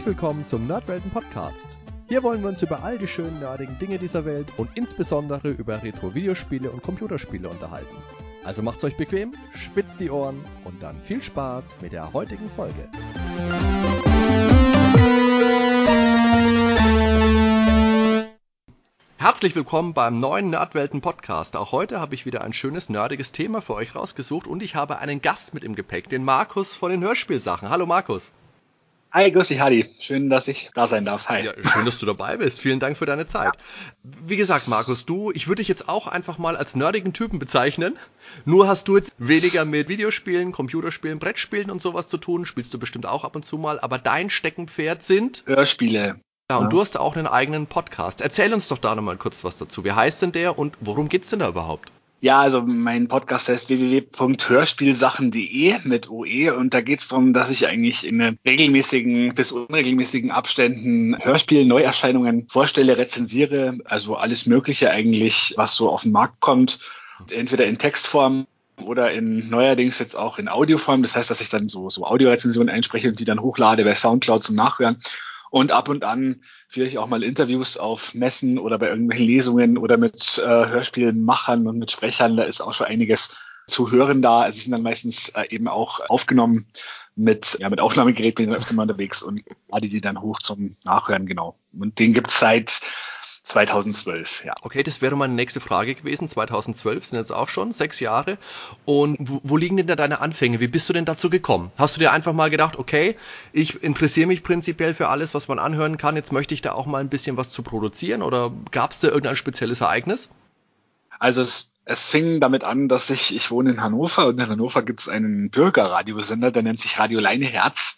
Herzlich willkommen zum Nerdwelten Podcast. Hier wollen wir uns über all die schönen nerdigen Dinge dieser Welt und insbesondere über Retro-Videospiele und Computerspiele unterhalten. Also macht's euch bequem, spitzt die Ohren und dann viel Spaß mit der heutigen Folge. Herzlich willkommen beim neuen Nerdwelten Podcast. Auch heute habe ich wieder ein schönes nerdiges Thema für euch rausgesucht und ich habe einen Gast mit im Gepäck, den Markus von den Hörspielsachen. Hallo Markus. Hi, grüß dich, Hadi. Schön, dass ich da sein darf. Hi. Ja, schön, dass du dabei bist. Vielen Dank für deine Zeit. Ja. Wie gesagt, Markus, du, ich würde dich jetzt auch einfach mal als nerdigen Typen bezeichnen. Nur hast du jetzt weniger mit Videospielen, Computerspielen, Brettspielen und sowas zu tun. Spielst du bestimmt auch ab und zu mal. Aber dein Steckenpferd sind Hörspiele. Ja, und ja. du hast auch einen eigenen Podcast. Erzähl uns doch da nochmal kurz was dazu. Wie heißt denn der und worum geht's denn da überhaupt? Ja, also mein Podcast heißt www.hörspielsachen.de mit OE und da geht es darum, dass ich eigentlich in regelmäßigen bis unregelmäßigen Abständen Hörspiel-Neuerscheinungen vorstelle, rezensiere, also alles Mögliche eigentlich, was so auf den Markt kommt, entweder in Textform oder in neuerdings jetzt auch in Audioform. Das heißt, dass ich dann so, so Audiorezensionen einspreche und die dann hochlade bei Soundcloud zum Nachhören. Und ab und an ich auch mal Interviews auf Messen oder bei irgendwelchen Lesungen oder mit äh, Hörspielmachern und mit Sprechern. Da ist auch schon einiges zu hören da. Also sie sind dann meistens äh, eben auch aufgenommen mit, ja, mit Aufnahmegerät bin ich dann öfter mal unterwegs und lade die dann hoch zum Nachhören, genau. Und den gibt's seit 2012, ja. Okay, das wäre meine nächste Frage gewesen. 2012 sind jetzt auch schon sechs Jahre. Und wo, wo liegen denn da deine Anfänge? Wie bist du denn dazu gekommen? Hast du dir einfach mal gedacht, okay, ich interessiere mich prinzipiell für alles, was man anhören kann. Jetzt möchte ich da auch mal ein bisschen was zu produzieren oder gab es da irgendein spezielles Ereignis? Also es, es fing damit an, dass ich, ich wohne in Hannover und in Hannover gibt es einen Bürgerradiosender, der nennt sich Radio Leine Herz.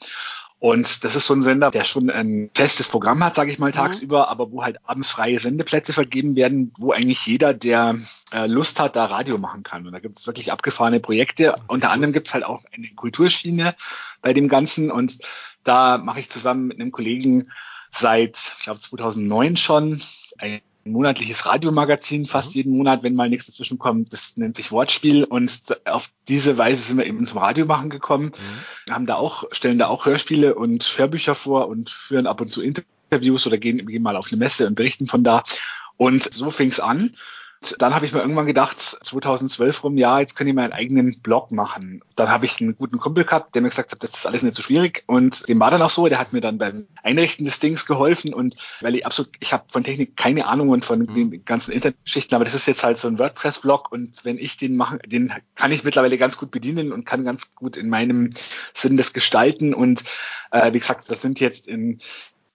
Und das ist so ein Sender, der schon ein festes Programm hat, sage ich mal, mhm. tagsüber, aber wo halt abends freie Sendeplätze vergeben werden, wo eigentlich jeder, der äh, Lust hat, da Radio machen kann. Und da gibt es wirklich abgefahrene Projekte. Unter anderem gibt es halt auch eine Kulturschiene bei dem Ganzen. Und da mache ich zusammen mit einem Kollegen seit, ich glaube, 2009 schon ein monatliches Radiomagazin fast mhm. jeden Monat, wenn mal nichts dazwischen kommt. Das nennt sich Wortspiel und auf diese Weise sind wir eben zum Radiomachen gekommen. Mhm. Wir haben da auch, stellen da auch Hörspiele und Hörbücher vor und führen ab und zu Interviews oder gehen, gehen mal auf eine Messe und berichten von da. Und so fing es an dann habe ich mir irgendwann gedacht, 2012 rum, ja, jetzt könnte ich meinen eigenen Blog machen. Dann habe ich einen guten Kumpel gehabt, der mir gesagt hat, das ist alles nicht so schwierig. Und dem war dann auch so, der hat mir dann beim Einrichten des Dings geholfen. Und weil ich absolut, ich habe von Technik keine Ahnung und von mhm. den ganzen Internetschichten, aber das ist jetzt halt so ein WordPress-Blog. Und wenn ich den mache, den kann ich mittlerweile ganz gut bedienen und kann ganz gut in meinem Sinn das gestalten. Und äh, wie gesagt, das sind jetzt in,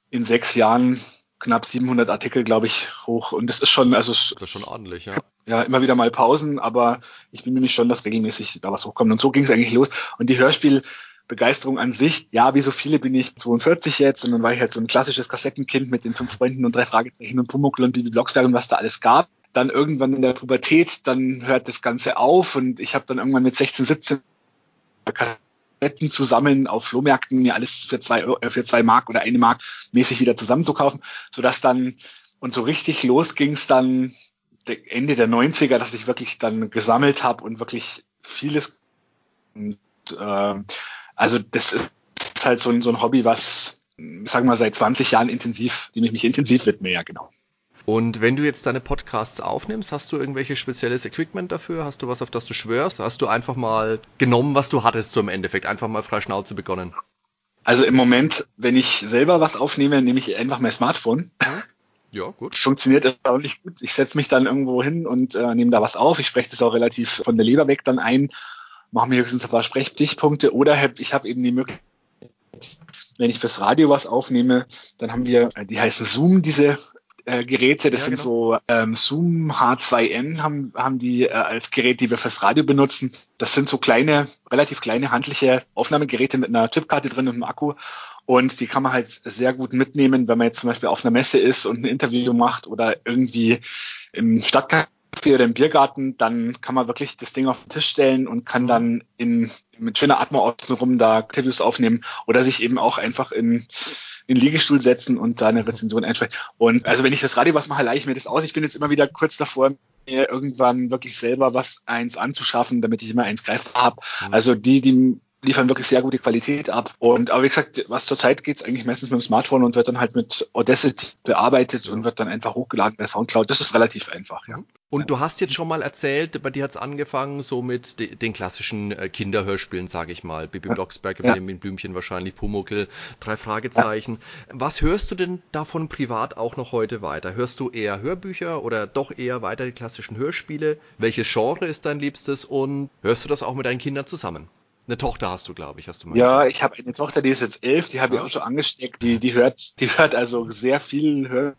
in sechs Jahren knapp 700 Artikel, glaube ich, hoch. Und das ist schon, also das ist schon ordentlich, ja. Ja, immer wieder mal Pausen, aber ich bin mir schon, dass regelmäßig da was hochkommt. Und so ging es eigentlich los. Und die Hörspielbegeisterung an sich, ja, wie so viele bin ich 42 jetzt und dann war ich halt so ein klassisches Kassettenkind mit den fünf Freunden und drei Fragezeichen und Pumuckl und Bibi Blocksberg und was da alles gab. Dann irgendwann in der Pubertät, dann hört das Ganze auf und ich habe dann irgendwann mit 16, 17 Kassetten zu sammeln auf Flohmärkten, mir alles für zwei, äh, für zwei Mark oder eine Mark mäßig wieder zusammenzukaufen, sodass dann, und so richtig los ging es dann Ende der 90er, dass ich wirklich dann gesammelt habe und wirklich vieles. Und, äh, also das ist halt so ein, so ein Hobby, was, sagen wir mal, seit 20 Jahren intensiv, dem ich mich intensiv widme, ja genau. Und wenn du jetzt deine Podcasts aufnimmst, hast du irgendwelches spezielles Equipment dafür? Hast du was, auf das du schwörst? Hast du einfach mal genommen, was du hattest zum Endeffekt? Einfach mal frei Schnauze begonnen? Also im Moment, wenn ich selber was aufnehme, nehme ich einfach mein Smartphone. Ja, gut. Das funktioniert erstaunlich gut. Ich setze mich dann irgendwo hin und äh, nehme da was auf. Ich spreche das auch relativ von der Leber weg dann ein, mache mir höchstens ein paar Sprechstichpunkte oder hab, ich habe eben die Möglichkeit, wenn ich fürs Radio was aufnehme, dann haben wir, die heißen Zoom, diese äh, Geräte. Das ja, sind genau. so ähm, Zoom H2N haben, haben die äh, als Gerät, die wir fürs Radio benutzen. Das sind so kleine, relativ kleine handliche Aufnahmegeräte mit einer Chipkarte drin und einem Akku. Und die kann man halt sehr gut mitnehmen, wenn man jetzt zum Beispiel auf einer Messe ist und ein Interview macht oder irgendwie im Stadtcafé oder im Biergarten, dann kann man wirklich das Ding auf den Tisch stellen und kann dann in, mit schöner Atmo außenrum da Interviews aufnehmen oder sich eben auch einfach in, in den Liegestuhl setzen und da eine Rezension einsprechen. Und also wenn ich das Radio was mache, leihe ich mir das aus. Ich bin jetzt immer wieder kurz davor, mir irgendwann wirklich selber was eins anzuschaffen, damit ich immer eins greifbar habe. Mhm. Also die, die liefern wirklich sehr gute Qualität ab. Und aber wie gesagt, was zurzeit geht es eigentlich meistens mit dem Smartphone und wird dann halt mit Audacity bearbeitet und wird dann einfach hochgeladen bei Soundcloud. Das ist relativ einfach, ja. Und du hast jetzt schon mal erzählt, bei dir hat's angefangen so mit de den klassischen äh, Kinderhörspielen, sage ich mal. Bibi Blocksberg, ja. Benjamin Blümchen wahrscheinlich, Pumuckl, drei Fragezeichen. Ja. Was hörst du denn davon privat auch noch heute weiter? Hörst du eher Hörbücher oder doch eher weiter die klassischen Hörspiele? Welches Genre ist dein Liebstes und hörst du das auch mit deinen Kindern zusammen? Eine Tochter hast du, glaube ich, hast du mal Ja, gesagt. ich habe eine Tochter, die ist jetzt elf, die habe ja. ich auch schon angesteckt. Die, die hört, die hört also sehr viel Hör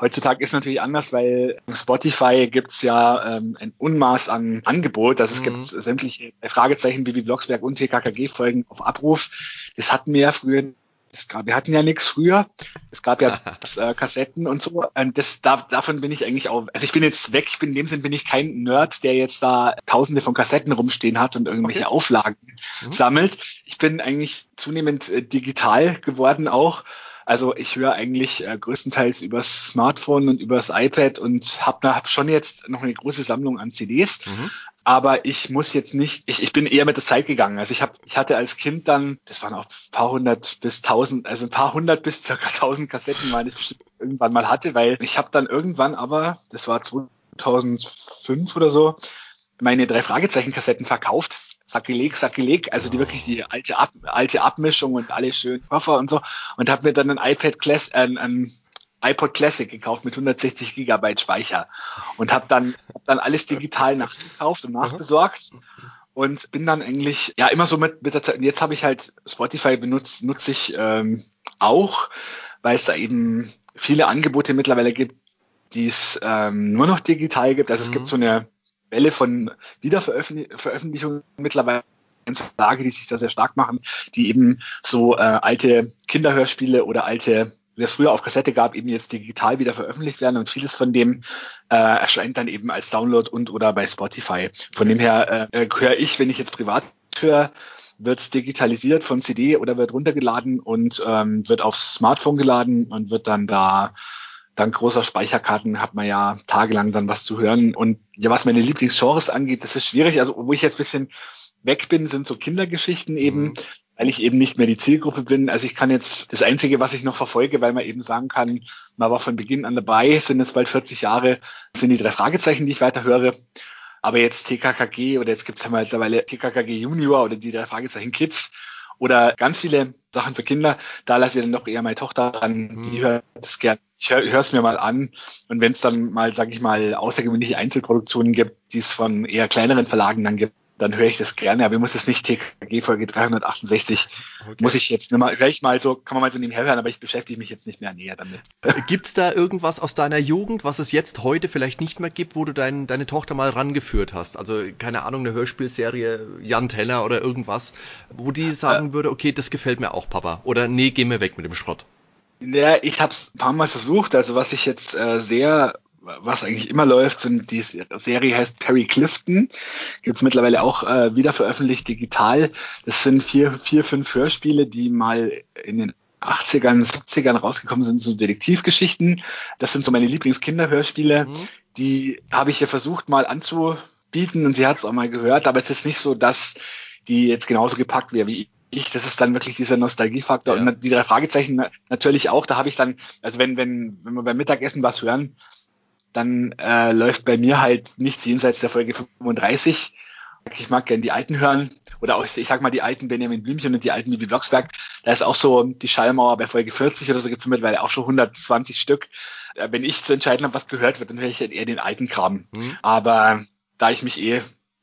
Heutzutage ist natürlich anders, weil Spotify gibt's ja ähm, ein Unmaß an Angebot. Also es mhm. gibt sämtliche Fragezeichen, Bibi Blocksberg und TKKG-Folgen auf Abruf. Das hatten wir ja früher es gab, wir hatten ja nichts früher. Es gab ja äh, Kassetten und so. Und das, da, davon bin ich eigentlich auch, also ich bin jetzt weg, ich bin in dem Sinn bin ich kein Nerd, der jetzt da tausende von Kassetten rumstehen hat und irgendwelche okay. Auflagen mhm. sammelt. Ich bin eigentlich zunehmend äh, digital geworden auch. Also ich höre eigentlich äh, größtenteils übers Smartphone und übers iPad und habe hab schon jetzt noch eine große Sammlung an CDs. Mhm aber ich muss jetzt nicht, ich, ich bin eher mit der Zeit gegangen. Also ich habe, ich hatte als Kind dann, das waren auch ein paar hundert bis tausend, also ein paar hundert bis circa tausend Kassetten, weil ich bestimmt irgendwann mal hatte, weil ich habe dann irgendwann aber, das war 2005 oder so, meine drei Fragezeichen-Kassetten verkauft. Sakrileg, Sakrileg, also die wirklich die alte, Ab alte Abmischung und alle schönen Koffer und so und habe mir dann ein iPad Class, äh, ein iPod Classic gekauft mit 160 Gigabyte Speicher und habe dann, hab dann alles digital nachgekauft und nachbesorgt und bin dann eigentlich ja immer so mit, mit der Zeit. Jetzt habe ich halt Spotify benutzt, nutze ich ähm, auch, weil es da eben viele Angebote mittlerweile gibt, die es ähm, nur noch digital gibt. Also mhm. es gibt mhm. so eine Welle von Wiederveröffentlichungen mittlerweile Verlage, die sich da sehr stark machen, die eben so äh, alte Kinderhörspiele oder alte wie es früher auf Kassette gab, eben jetzt digital wieder veröffentlicht werden und vieles von dem äh, erscheint dann eben als Download und oder bei Spotify. Von dem her äh, höre ich, wenn ich jetzt privat höre, wird digitalisiert von CD oder wird runtergeladen und ähm, wird aufs Smartphone geladen und wird dann da dank großer Speicherkarten hat man ja tagelang dann was zu hören. Und ja, was meine Lieblingsgenres angeht, das ist schwierig. Also wo ich jetzt bisschen weg bin, sind so Kindergeschichten eben. Mhm weil ich eben nicht mehr die Zielgruppe bin. Also ich kann jetzt, das Einzige, was ich noch verfolge, weil man eben sagen kann, man war von Beginn an dabei, sind jetzt bald 40 Jahre, sind die drei Fragezeichen, die ich weiter höre. Aber jetzt TKKG oder jetzt gibt es ja mittlerweile TKKG Junior oder die drei Fragezeichen Kids oder ganz viele Sachen für Kinder, da lasse ich dann doch eher meine Tochter an, mhm. die hört das gern. Ich höre es mir mal an und wenn es dann mal, sage ich mal, außergewöhnliche Einzelproduktionen gibt, die es von eher kleineren Verlagen dann gibt, dann höre ich das gerne, aber ich muss es nicht TKG Folge 368, okay. muss ich jetzt mal, höre ich mal so, kann man mal so nebenher hören, aber ich beschäftige mich jetzt nicht mehr näher damit. Äh, gibt's da irgendwas aus deiner Jugend, was es jetzt heute vielleicht nicht mehr gibt, wo du dein, deine Tochter mal rangeführt hast? Also, keine Ahnung, eine Hörspielserie, Jan Tenner oder irgendwas, wo die sagen äh, würde, okay, das gefällt mir auch, Papa. Oder nee, geh mir weg mit dem Schrott. Ja, ich habe es ein paar Mal versucht. Also was ich jetzt äh, sehr was eigentlich immer läuft, sind die Serie heißt Perry Clifton, gibt's mittlerweile auch äh, wieder veröffentlicht digital. Das sind vier, vier, fünf Hörspiele, die mal in den 80ern, 70ern rausgekommen sind, so Detektivgeschichten. Das sind so meine Lieblingskinderhörspiele. Mhm. Die habe ich ja versucht mal anzubieten und sie hat es auch mal gehört, aber es ist nicht so, dass die jetzt genauso gepackt wäre wie ich, das ist dann wirklich dieser Nostalgiefaktor. Ja. Und die drei Fragezeichen natürlich auch, da habe ich dann, also wenn, wenn, wenn wir beim Mittagessen was hören, dann äh, läuft bei mir halt nichts jenseits der Folge 35. Ich mag gern die alten hören oder auch, ich sag mal, die alten Benjamin Blümchen und die alten Bibi Blocksberg. Da ist auch so die Schallmauer bei Folge 40 oder so gibt's mittlerweile auch schon 120 Stück. Äh, wenn ich zu entscheiden habe, was gehört wird, dann höre ich halt eher den alten Kram. Mhm. Aber da ich mich eh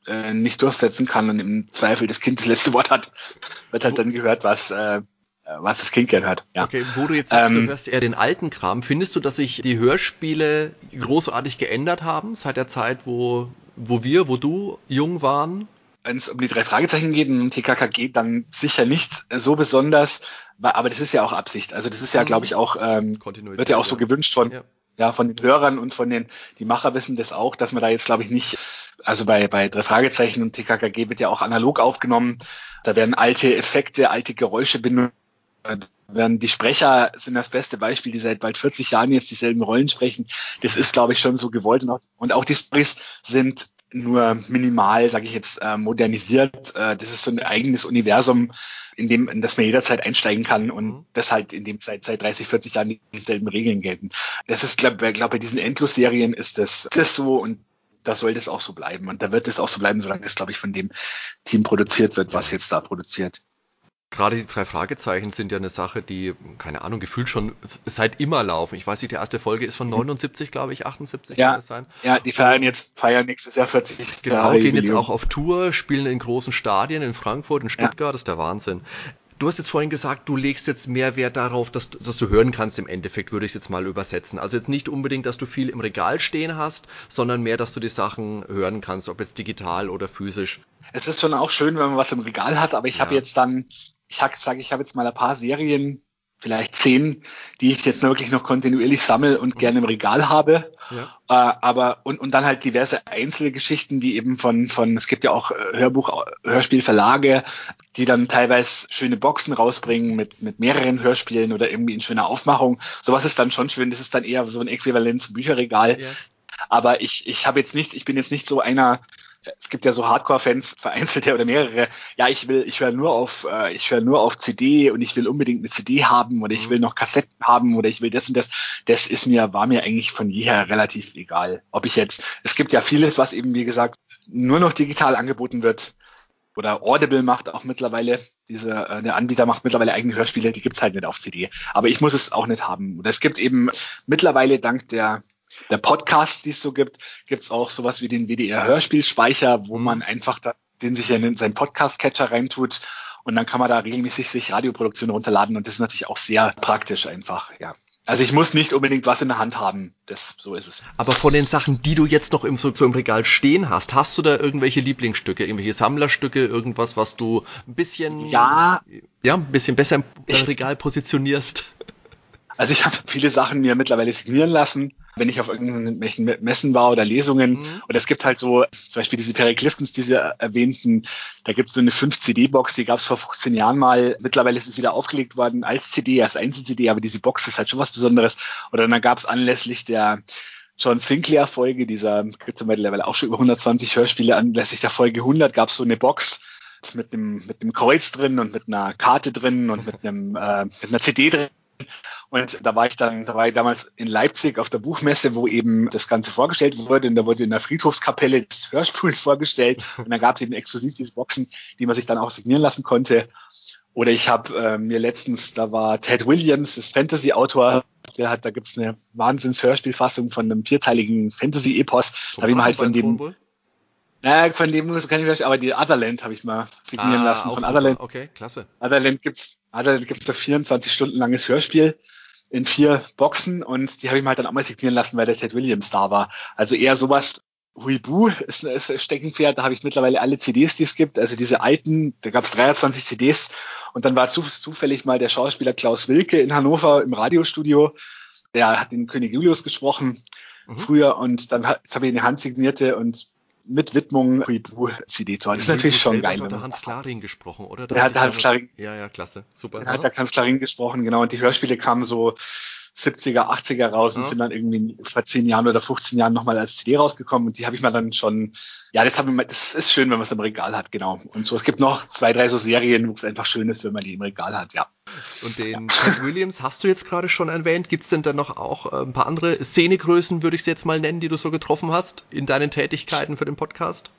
äh, nicht durchsetzen kann und im Zweifel das Kind das letzte Wort hat, wird halt dann gehört, was äh, was das Kind gern hat. Ja. Okay, wo du jetzt sagst, ähm, du hörst eher den alten Kram, findest du, dass sich die Hörspiele großartig geändert haben seit der Zeit, wo, wo wir, wo du jung waren? Wenn es um die drei Fragezeichen geht und um TKK geht, dann sicher nicht so besonders, aber das ist ja auch Absicht. Also das ist ja, mhm. glaube ich, auch, ähm, wird ja auch so gewünscht von, ja. ja. von den Hörern und von den, die Macher wissen das auch, dass man da jetzt, glaube ich, nicht, also bei, bei drei Fragezeichen und TKKG wird ja auch analog aufgenommen. Da werden alte Effekte, alte Geräusche benutzt werden die Sprecher sind das beste Beispiel, die seit bald 40 Jahren jetzt dieselben Rollen sprechen. Das ist, glaube ich, schon so gewollt. Und auch, und auch die Stories sind nur minimal, sage ich jetzt, äh, modernisiert. Äh, das ist so ein eigenes Universum, in dem in das man jederzeit einsteigen kann und mhm. das halt in dem seit seit 30, 40 Jahren dieselben Regeln gelten. Das ist, glaube ich, glaub, bei diesen Endlos-Serien ist das, das so und da soll das auch so bleiben. Und da wird es auch so bleiben, solange es, glaube ich, von dem Team produziert wird, was jetzt da produziert. Gerade die drei Fragezeichen sind ja eine Sache, die, keine Ahnung, gefühlt schon seit immer laufen. Ich weiß nicht, die erste Folge ist von 79, mhm. glaube ich, 78 ja, kann das sein. Ja, die feiern jetzt, feiern nächstes Jahr 40 Genau, Jahre gehen jetzt auch auf Tour, spielen in großen Stadien in Frankfurt, in Stuttgart, ja. das ist der Wahnsinn. Du hast jetzt vorhin gesagt, du legst jetzt mehr Wert darauf, dass, dass du hören kannst im Endeffekt, würde ich es jetzt mal übersetzen. Also jetzt nicht unbedingt, dass du viel im Regal stehen hast, sondern mehr, dass du die Sachen hören kannst, ob jetzt digital oder physisch. Es ist schon auch schön, wenn man was im Regal hat, aber ich ja. habe jetzt dann ich sage, ich habe jetzt mal ein paar Serien, vielleicht zehn, die ich jetzt wirklich noch kontinuierlich sammle und gerne im Regal habe. Ja. Äh, aber und, und dann halt diverse Einzelgeschichten, die eben von, von, es gibt ja auch äh, Hörbuch, Hörspielverlage, die dann teilweise schöne Boxen rausbringen mit, mit mehreren Hörspielen oder irgendwie in schöner Aufmachung. Sowas ist dann schon schön. Das ist dann eher so ein Äquivalent zum Bücherregal. Ja. Aber ich, ich habe jetzt nicht, ich bin jetzt nicht so einer, es gibt ja so Hardcore-Fans, vereinzelte oder mehrere, ja, ich will, ich höre nur auf, äh, ich höre nur auf CD und ich will unbedingt eine CD haben oder ich will noch Kassetten haben oder ich will das und das. Das ist mir, war mir eigentlich von jeher relativ egal. Ob ich jetzt, es gibt ja vieles, was eben, wie gesagt, nur noch digital angeboten wird. Oder Audible macht auch mittlerweile, diese, äh, der Anbieter macht mittlerweile eigene Hörspiele, die gibt's halt nicht auf CD. Aber ich muss es auch nicht haben. Und es gibt eben mittlerweile dank der der Podcast, die es so gibt, gibt es auch sowas wie den WDR-Hörspielspeicher, wo man einfach da, den sich in seinen Podcast-Catcher reintut und dann kann man da regelmäßig sich Radioproduktionen runterladen und das ist natürlich auch sehr praktisch einfach, ja. Also ich muss nicht unbedingt was in der Hand haben, das so ist es. Aber von den Sachen, die du jetzt noch im, so, so im Regal stehen hast, hast du da irgendwelche Lieblingsstücke, irgendwelche Sammlerstücke, irgendwas, was du ein bisschen ja, ja, ein bisschen besser im Regal positionierst? Also ich habe viele Sachen mir mittlerweile signieren lassen wenn ich auf irgendwelchen Messen war oder Lesungen. Mhm. Und es gibt halt so, zum Beispiel diese Perry Cliftons, diese erwähnten, da gibt es so eine 5-CD-Box, die gab es vor 15 Jahren mal. Mittlerweile ist es wieder aufgelegt worden als CD, als Einzel-CD, aber diese Box ist halt schon was Besonderes. Oder dann gab es anlässlich der John Sinclair Folge, dieser gibt es mittlerweile auch schon über 120 Hörspiele, anlässlich der Folge 100 gab es so eine Box mit einem, mit einem Kreuz drin und mit einer Karte drin und mit einem, äh, mit einer CD drin. Und da war ich dann, da war ich damals in Leipzig auf der Buchmesse, wo eben das Ganze vorgestellt wurde. Und da wurde in der Friedhofskapelle das Hörspiel vorgestellt. Und dann gab es eben exklusiv diese Boxen, die man sich dann auch signieren lassen konnte. Oder ich habe äh, mir letztens, da war Ted Williams, das Fantasy-Autor, der hat, da gibt's eine Wahnsinns-Hörspielfassung von einem vierteiligen Fantasy-Epos. Da habe ich mal halt von dem. Naja, von dem muss kann ich aber die Otherland habe ich mal signieren ah, lassen. Von. Otherland. Okay, klasse. Otherland gibt's, Otherland gibt's da 24 Stunden langes Hörspiel in vier Boxen und die habe ich mir halt dann auch mal signieren lassen, weil der Ted Williams da war. Also eher sowas, Huibu ist, ein Steckenpferd, da habe ich mittlerweile alle CDs, die es gibt, also diese alten, da gab es 23 CDs und dann war zufällig mal der Schauspieler Klaus Wilke in Hannover im Radiostudio, der hat den König Julius gesprochen mhm. früher und dann habe ich eine handsignierte und mit Widmung CD zu haben. Das ist natürlich schon geil. Hat der Hans Klarin gesprochen, oder? Der hat Hans Klarin. Ja, ja, klasse. Super. Der hat der Hans Klarin gesprochen, genau. Und die Hörspiele kamen so 70er, 80er raus und ja. sind dann irgendwie vor 10 Jahren oder 15 Jahren nochmal als CD rausgekommen und die habe ich mir dann schon, ja, das, ich mal, das ist schön, wenn man es im Regal hat, genau. Und so, es gibt noch zwei, drei so Serien, wo es einfach schön ist, wenn man die im Regal hat, ja. Und den Ted Williams hast du jetzt gerade schon erwähnt. Gibt es denn da noch auch äh, ein paar andere Szenegrößen, würde ich es jetzt mal nennen, die du so getroffen hast in deinen Tätigkeiten für den Podcast?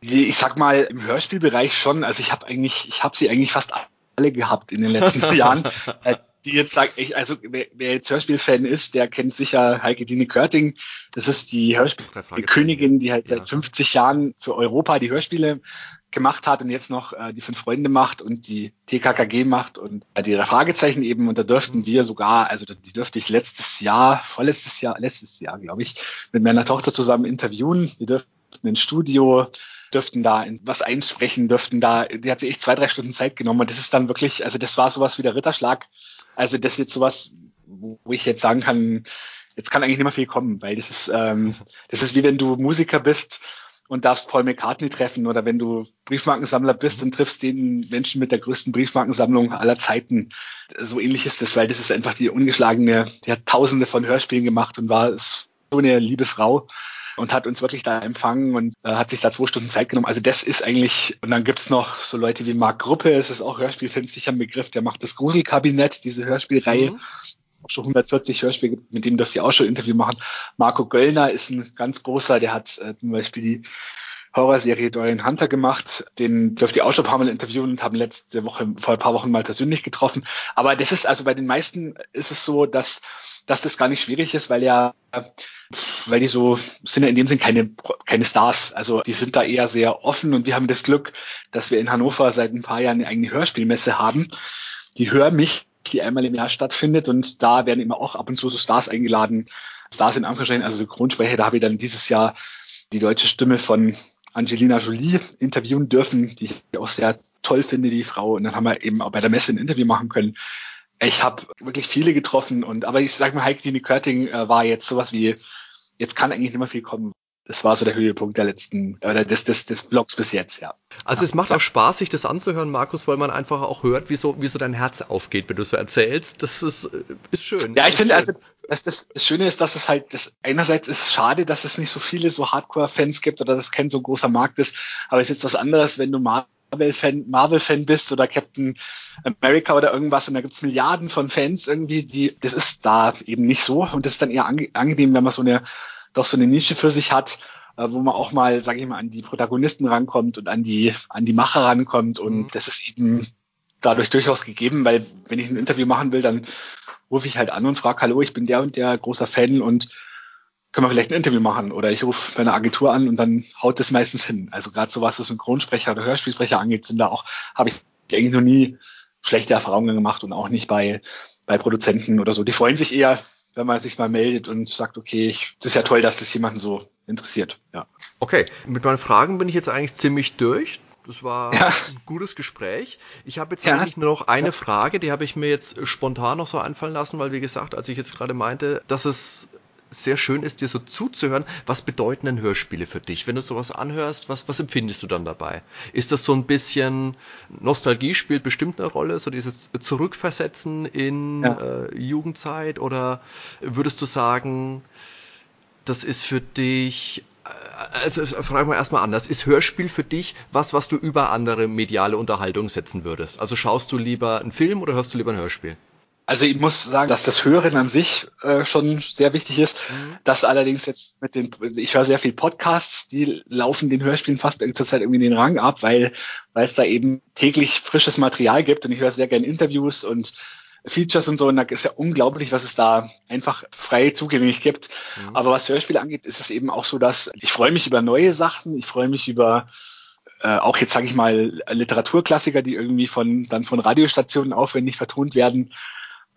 Ich sag mal, im Hörspielbereich schon. Also ich habe eigentlich, ich habe sie eigentlich fast alle gehabt in den letzten Jahren. Äh, die jetzt sagt, ich, also wer, wer jetzt Hörspielfan ist, der kennt sicher Heike Dine Körting. Das ist die Hörspielkönigin, die halt seit 50 Jahren für Europa die Hörspiele gemacht hat und jetzt noch äh, die fünf Freunde macht und die TKKG macht und äh, die Fragezeichen eben. Und da dürften wir sogar, also die dürfte ich letztes Jahr, vorletztes Jahr, letztes Jahr, glaube ich, mit meiner Tochter zusammen interviewen. Die dürften ein Studio dürften da was einsprechen, dürften da, die hat sich echt zwei, drei Stunden Zeit genommen und das ist dann wirklich, also das war sowas wie der Ritterschlag also das ist jetzt sowas, wo ich jetzt sagen kann, jetzt kann eigentlich nicht mehr viel kommen, weil das ist, ähm, das ist wie wenn du Musiker bist und darfst Paul McCartney treffen oder wenn du Briefmarkensammler bist und triffst den Menschen mit der größten Briefmarkensammlung aller Zeiten. So ähnlich ist das, weil das ist einfach die ungeschlagene, die hat tausende von Hörspielen gemacht und war so eine liebe Frau. und hat uns wirklich da empfangen und äh, hat sich da zwei Stunden Zeit genommen. Also das ist eigentlich, und dann gibt's noch so Leute wie Marc Gruppe, es ist auch Hörspielfans sicher ein Begriff, der macht das Gruselkabinett, diese Hörspielreihe. Mhm auch schon 140 Hörspiele, mit dem dürft ihr auch schon ein Interview machen. Marco Göllner ist ein ganz großer, der hat äh, zum Beispiel die Horrorserie Dorian Hunter gemacht. Den dürft ihr auch schon ein paar Mal interviewen und haben letzte Woche, vor ein paar Wochen mal persönlich getroffen. Aber das ist, also bei den meisten ist es so, dass, dass das gar nicht schwierig ist, weil ja, weil die so sind ja in dem Sinn keine, keine Stars. Also die sind da eher sehr offen und wir haben das Glück, dass wir in Hannover seit ein paar Jahren eine eigene Hörspielmesse haben. Die Hör mich die einmal im Jahr stattfindet und da werden immer auch ab und zu so Stars eingeladen. Stars in Anführungsstrichen, also Synchronsprecher, da habe ich dann dieses Jahr die deutsche Stimme von Angelina Jolie interviewen dürfen, die ich auch sehr toll finde, die Frau. Und dann haben wir eben auch bei der Messe ein Interview machen können. Ich habe wirklich viele getroffen und aber ich sag mal, Heike Dini Körting äh, war jetzt sowas wie, jetzt kann eigentlich nicht mehr viel kommen das war so der Höhepunkt der letzten, oder des, des, des Blogs bis jetzt, ja. Also es macht auch Spaß, sich das anzuhören, Markus, weil man einfach auch hört, wie so, wie so dein Herz aufgeht, wenn du so erzählst. Das ist, ist schön. Ja, ich finde, also das, das, das Schöne ist, dass es halt, das einerseits ist es schade, dass es nicht so viele so Hardcore-Fans gibt oder das kein so großer Markt ist, aber es ist jetzt was anderes, wenn du Marvel-Fan Marvel -Fan bist oder Captain America oder irgendwas und da gibt's Milliarden von Fans irgendwie, die, das ist da eben nicht so und das ist dann eher angenehm, wenn man so eine doch so eine Nische für sich hat, äh, wo man auch mal, sage ich mal, an die Protagonisten rankommt und an die, an die Macher rankommt. Und mhm. das ist eben dadurch durchaus gegeben, weil wenn ich ein Interview machen will, dann rufe ich halt an und frage, hallo, ich bin der und der großer Fan und können wir vielleicht ein Interview machen? Oder ich rufe bei einer Agentur an und dann haut das meistens hin. Also gerade so was das Synchronsprecher oder Hörspielsprecher angeht, sind da auch, habe ich eigentlich noch nie schlechte Erfahrungen gemacht und auch nicht bei, bei Produzenten oder so. Die freuen sich eher, wenn man sich mal meldet und sagt, okay, ich, das ist ja toll, dass das jemanden so interessiert. Ja. Okay, mit meinen Fragen bin ich jetzt eigentlich ziemlich durch. Das war ja. ein gutes Gespräch. Ich habe jetzt ja. eigentlich nur noch eine Frage, die habe ich mir jetzt spontan noch so einfallen lassen, weil wie gesagt, als ich jetzt gerade meinte, dass es sehr schön ist, dir so zuzuhören. Was bedeuten denn Hörspiele für dich? Wenn du sowas anhörst, was, was empfindest du dann dabei? Ist das so ein bisschen Nostalgie spielt bestimmt eine Rolle, so dieses Zurückversetzen in ja. äh, Jugendzeit? Oder würdest du sagen, das ist für dich äh, also fragen wir erstmal anders. Ist Hörspiel für dich was, was du über andere mediale Unterhaltung setzen würdest? Also schaust du lieber einen Film oder hörst du lieber ein Hörspiel? Also ich muss sagen, dass das Hören an sich äh, schon sehr wichtig ist. Mhm. Das allerdings jetzt mit den, ich höre sehr viel Podcasts, die laufen den Hörspielen fast zurzeit irgendwie den Rang ab, weil weil es da eben täglich frisches Material gibt und ich höre sehr gerne Interviews und Features und so und da ist ja unglaublich, was es da einfach frei zugänglich gibt. Mhm. Aber was Hörspiele angeht, ist es eben auch so, dass ich freue mich über neue Sachen, ich freue mich über äh, auch jetzt sage ich mal Literaturklassiker, die irgendwie von dann von Radiostationen aufwendig vertont werden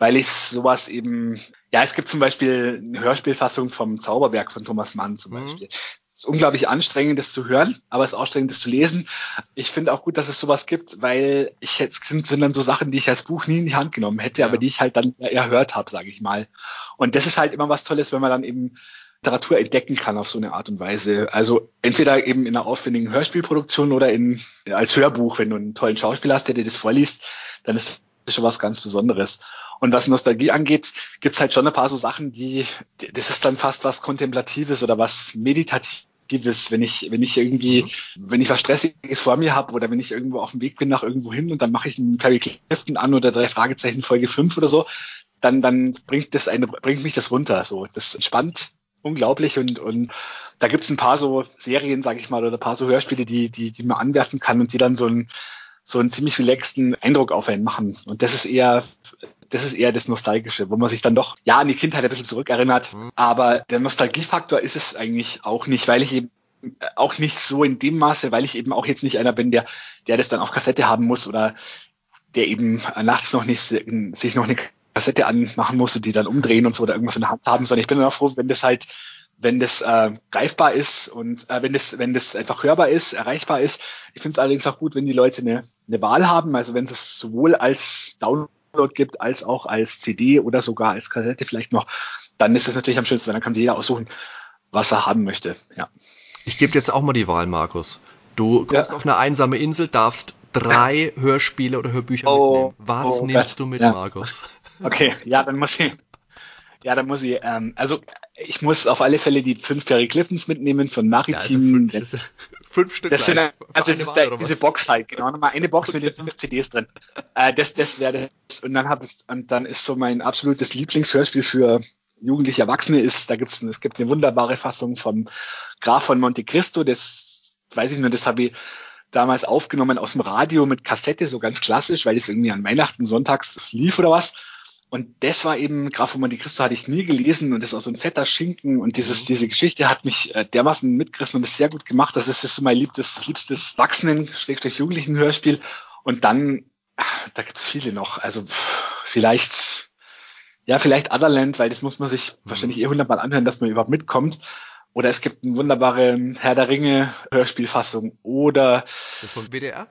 weil ich sowas eben, ja, es gibt zum Beispiel eine Hörspielfassung vom Zauberwerk von Thomas Mann zum mhm. Beispiel. Es ist unglaublich anstrengend, das zu hören, aber es ist auch anstrengend, das zu lesen. Ich finde auch gut, dass es sowas gibt, weil ich jetzt sind, sind dann so Sachen, die ich als Buch nie in die Hand genommen hätte, ja. aber die ich halt dann erhört habe, sage ich mal. Und das ist halt immer was Tolles, wenn man dann eben Literatur entdecken kann auf so eine Art und Weise. Also entweder eben in einer aufwendigen Hörspielproduktion oder in, als Hörbuch, wenn du einen tollen Schauspieler hast, der dir das vorliest, dann ist das schon was ganz Besonderes. Und was Nostalgie angeht, gibt's halt schon ein paar so Sachen, die, das ist dann fast was Kontemplatives oder was Meditatives, wenn ich, wenn ich irgendwie, mhm. wenn ich was Stressiges vor mir habe oder wenn ich irgendwo auf dem Weg bin nach irgendwo hin und dann mache ich einen Perry Clifton an oder drei Fragezeichen Folge 5 oder so, dann, dann bringt das eine, bringt mich das runter. So, das entspannt unglaublich und, und da gibt's ein paar so Serien, sage ich mal, oder ein paar so Hörspiele, die, die, die man anwerfen kann und die dann so ein so einen ziemlich relaxten Eindruck auf einen machen. Und das ist eher, das ist eher das Nostalgische, wo man sich dann doch, ja, an die Kindheit ein bisschen zurückerinnert. Mhm. Aber der Nostalgiefaktor ist es eigentlich auch nicht, weil ich eben auch nicht so in dem Maße, weil ich eben auch jetzt nicht einer bin, der, der das dann auf Kassette haben muss oder der eben nachts noch nicht, sich noch eine Kassette anmachen muss und die dann umdrehen und so oder irgendwas in der Hand haben, sondern ich bin immer froh, wenn das halt wenn das äh, greifbar ist und äh, wenn das wenn das einfach hörbar ist, erreichbar ist. Ich finde es allerdings auch gut, wenn die Leute eine, eine Wahl haben, also wenn es sowohl als Download gibt als auch als CD oder sogar als Kassette vielleicht noch, dann ist das natürlich am schönsten, weil dann kann sich jeder aussuchen, was er haben möchte. Ja. Ich gebe jetzt auch mal die Wahl, Markus. Du kommst ja. auf eine einsame Insel, darfst drei Hörspiele oder Hörbücher oh, mitnehmen. Was oh, nimmst du mit, ja. Markus? Okay, ja, dann muss ich Ja, da muss ich, ähm, also ich muss auf alle Fälle die fünf Perry Cliftons mitnehmen von Maritim. Ja, also fünf, Stück. Das sind, also das ist der, diese Box halt, genau, nochmal eine Box mit den fünf CDs drin. Äh, das, das wäre das. Und dann habe ich, und dann ist so mein absolutes Lieblingshörspiel für jugendliche Erwachsene ist, da gibt's, es gibt eine wunderbare Fassung vom Graf von Monte Cristo, das weiß ich nur, das habe ich damals aufgenommen aus dem Radio mit Kassette, so ganz klassisch, weil es irgendwie an Weihnachten sonntags lief oder was. Und das war eben, Graf von Monte Cristo hatte ich nie gelesen und das ist auch so ein fetter Schinken und dieses, mhm. diese Geschichte hat mich äh, dermaßen mitgerissen und ist sehr gut gemacht. Das ist so mein liebstes, liebstes Wachsenden, Schrägstrich Jugendlichen Hörspiel. Und dann, da gibt es viele noch. Also vielleicht, ja, vielleicht Otherland, weil das muss man sich mhm. wahrscheinlich eh hundertmal anhören, dass man überhaupt mitkommt. Oder es gibt eine wunderbare Herr der Ringe Hörspielfassung oder. Das von WDR?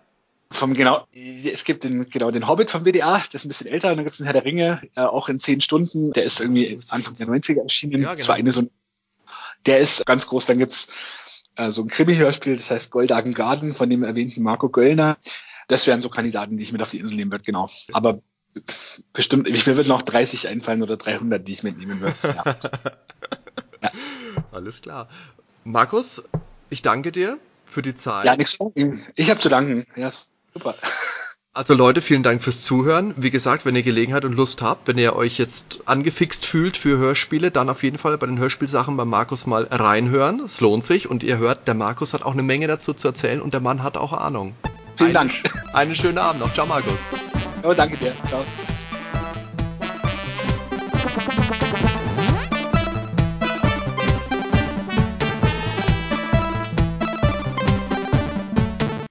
Vom genau, es gibt den, genau den Hobbit vom WDA, der ist ein bisschen älter, und dann gibt es den Herr der Ringe, äh, auch in zehn Stunden, der ist irgendwie Anfang der 90er erschienen. Ja, genau. Das war eine so der ist ganz groß, dann gibt's äh, so ein Krimi-Hörspiel, das heißt Goldagen Garden von dem erwähnten Marco Göllner. Das wären so Kandidaten, die ich mit auf die Insel nehmen würde, genau. Aber bestimmt, ich mir wird noch 30 einfallen oder 300, die ich mitnehmen würde. Ja. ja. Alles klar. Markus, ich danke dir für die Zeit. Ja, nichts Ich habe zu danken. Ja, Super. Also Leute, vielen Dank fürs Zuhören. Wie gesagt, wenn ihr Gelegenheit und Lust habt, wenn ihr euch jetzt angefixt fühlt für Hörspiele, dann auf jeden Fall bei den Hörspielsachen bei Markus mal reinhören. Es lohnt sich und ihr hört, der Markus hat auch eine Menge dazu zu erzählen und der Mann hat auch Ahnung. Vielen Dank. Einen schönen Abend noch. Ciao, Markus. Oh, danke dir. Ciao.